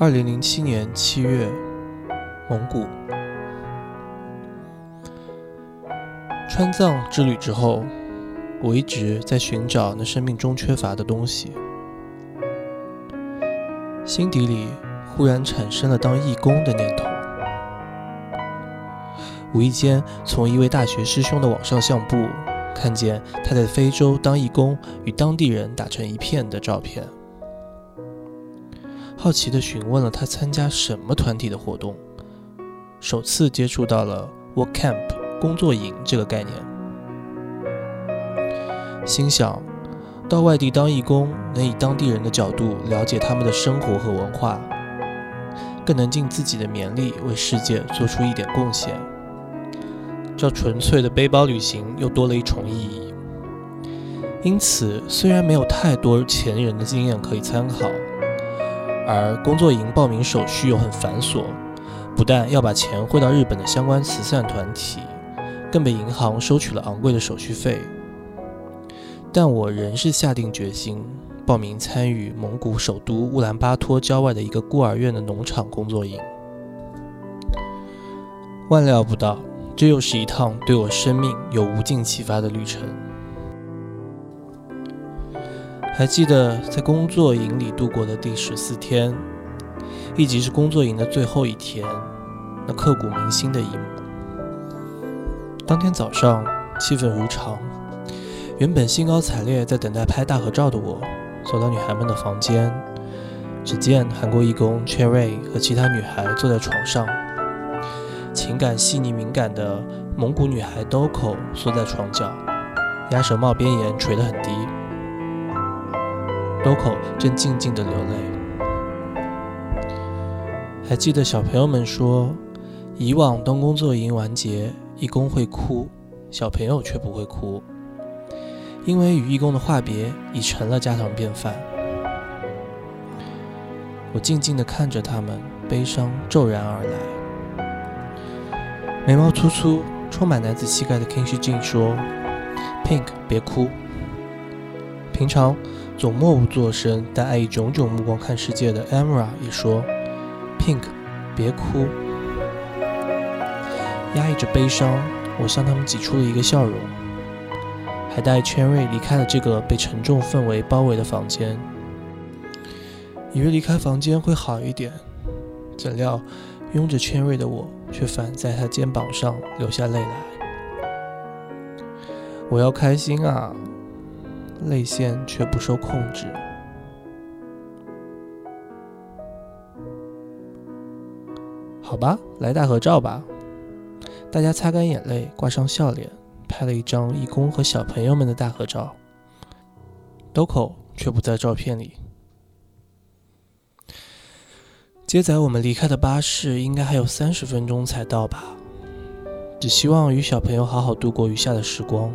二零零七年七月，蒙古川藏之旅之后，我一直在寻找那生命中缺乏的东西，心底里忽然产生了当义工的念头。无意间从一位大学师兄的网上相簿看见他在非洲当义工，与当地人打成一片的照片。好奇地询问了他参加什么团体的活动，首次接触到了 work camp 工作营这个概念，心想到外地当义工，能以当地人的角度了解他们的生活和文化，更能尽自己的绵力为世界做出一点贡献。这纯粹的背包旅行又多了一重意义。因此，虽然没有太多前人的经验可以参考。而工作营报名手续又很繁琐，不但要把钱汇到日本的相关慈善团体，更被银行收取了昂贵的手续费。但我仍是下定决心报名参与蒙古首都乌兰巴托郊外的一个孤儿院的农场工作营。万料不到，这又是一趟对我生命有无尽启发的旅程。还记得在工作营里度过的第十四天，以及是工作营的最后一天，那刻骨铭心的一幕。当天早上，气氛如常。原本兴高采烈在等待拍大合照的我，走到女孩们的房间，只见韩国义工 Cherry 和其他女孩坐在床上，情感细腻敏感的蒙古女孩 Doko 缩在床角，鸭舌帽边沿垂得很低。Doko 正静静地流泪。还记得小朋友们说，以往当工作营完结，义工会哭，小朋友却不会哭，因为与义工的话别已成了家常便饭。我静静地看着他们，悲伤骤然而来。眉毛粗粗、充满男子气概的 King Shijin 说：“Pink，别哭。”平常。总默不作声，但爱以炯炯目光看世界的 Amra 也说：“Pink，别哭。”压抑着悲伤，我向他们挤出了一个笑容，还带 Cherry 离开了这个被沉重氛围包围的房间。以为离开房间会好一点，怎料拥着 Cherry 的我却反在他肩膀上流下泪来。我要开心啊！泪腺却不受控制。好吧，来大合照吧！大家擦干眼泪，挂上笑脸，拍了一张义工和小朋友们的大合照。Doko 却不在照片里。接载我们离开的巴士应该还有三十分钟才到吧？只希望与小朋友好好度过余下的时光。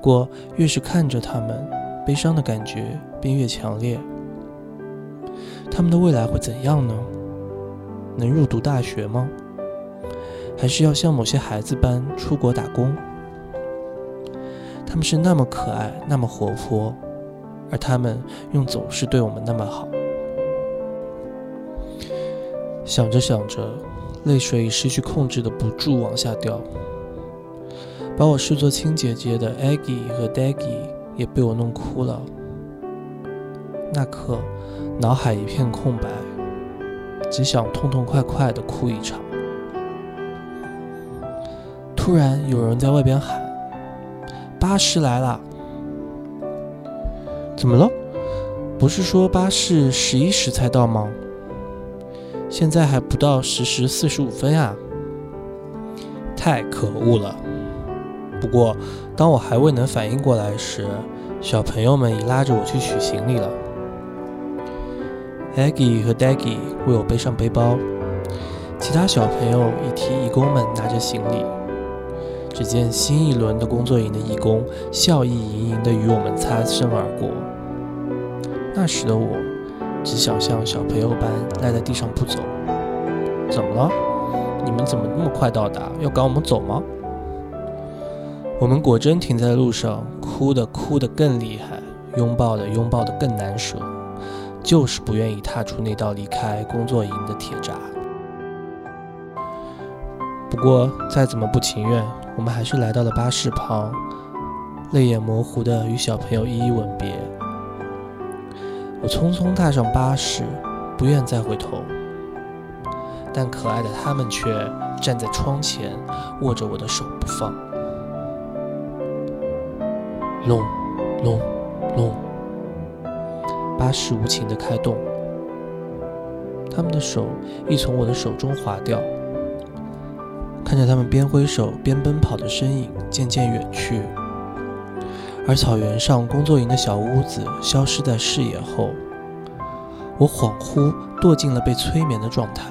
不过，越是看着他们，悲伤的感觉便越强烈。他们的未来会怎样呢？能入读大学吗？还是要像某些孩子般出国打工？他们是那么可爱，那么活泼，而他们又总是对我们那么好。想着想着，泪水以失去控制的不住往下掉。把我视作亲姐姐的 Aggie 和 Daggy 也被我弄哭了。那刻，脑海一片空白，只想痛痛快快的哭一场。突然，有人在外边喊：“巴士来了！”怎么了？不是说巴士十一时才到吗？现在还不到十时四十五分呀！太可恶了！不过，当我还未能反应过来时，小朋友们已拉着我去取行李了。Aggie 和 Daggy 为我背上背包，其他小朋友已替义工们拿着行李。只见新一轮的工作营的义工笑意盈盈地与我们擦身而过。那时的我，只想像小朋友般赖在地上不走。怎么了？你们怎么那么快到达？要赶我们走吗？我们果真停在路上，哭的哭的更厉害，拥抱的拥抱的更难舍，就是不愿意踏出那道离开工作营的铁闸。不过，再怎么不情愿，我们还是来到了巴士旁，泪眼模糊的与小朋友一一吻别。我匆匆踏上巴士，不愿再回头，但可爱的他们却站在窗前，握着我的手不放。隆，隆，隆，巴士无情的开动，他们的手亦从我的手中滑掉。看着他们边挥手边奔跑的身影渐渐远去，而草原上工作营的小屋子消失在视野后，我恍惚堕进了被催眠的状态。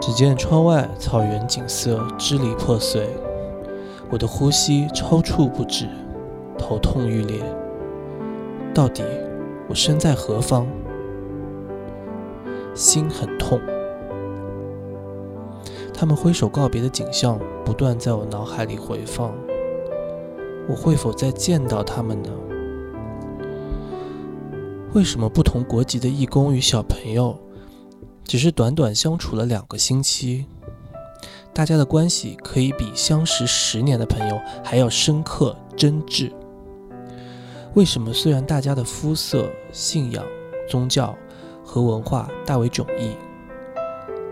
只见窗外草原景色支离破碎，我的呼吸抽搐不止，头痛欲裂。到底我身在何方？心很痛。他们挥手告别的景象不断在我脑海里回放，我会否再见到他们呢？为什么不同国籍的义工与小朋友，只是短短相处了两个星期，大家的关系可以比相识十年的朋友还要深刻真挚？为什么虽然大家的肤色、信仰、宗教和文化大为迥异？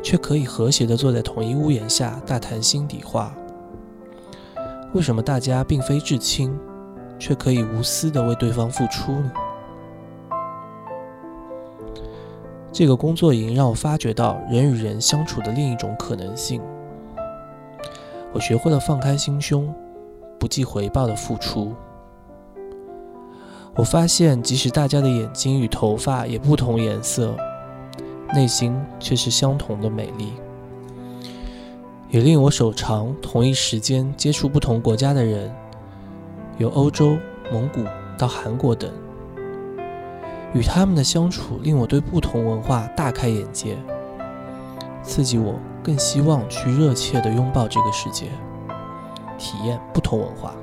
却可以和谐地坐在同一屋檐下大谈心底话。为什么大家并非至亲，却可以无私地为对方付出呢？这个工作营让我发觉到人与人相处的另一种可能性。我学会了放开心胸，不计回报的付出。我发现，即使大家的眼睛与头发也不同颜色。内心却是相同的美丽，也令我手长。同一时间接触不同国家的人，由欧洲、蒙古到韩国等，与他们的相处令我对不同文化大开眼界，刺激我更希望去热切地拥抱这个世界，体验不同文化。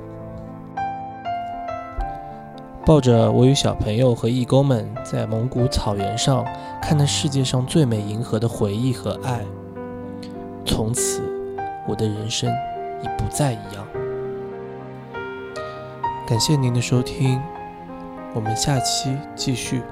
抱着我与小朋友和义工们在蒙古草原上看那世界上最美银河的回忆和爱，从此我的人生已不再一样。感谢您的收听，我们下期继续。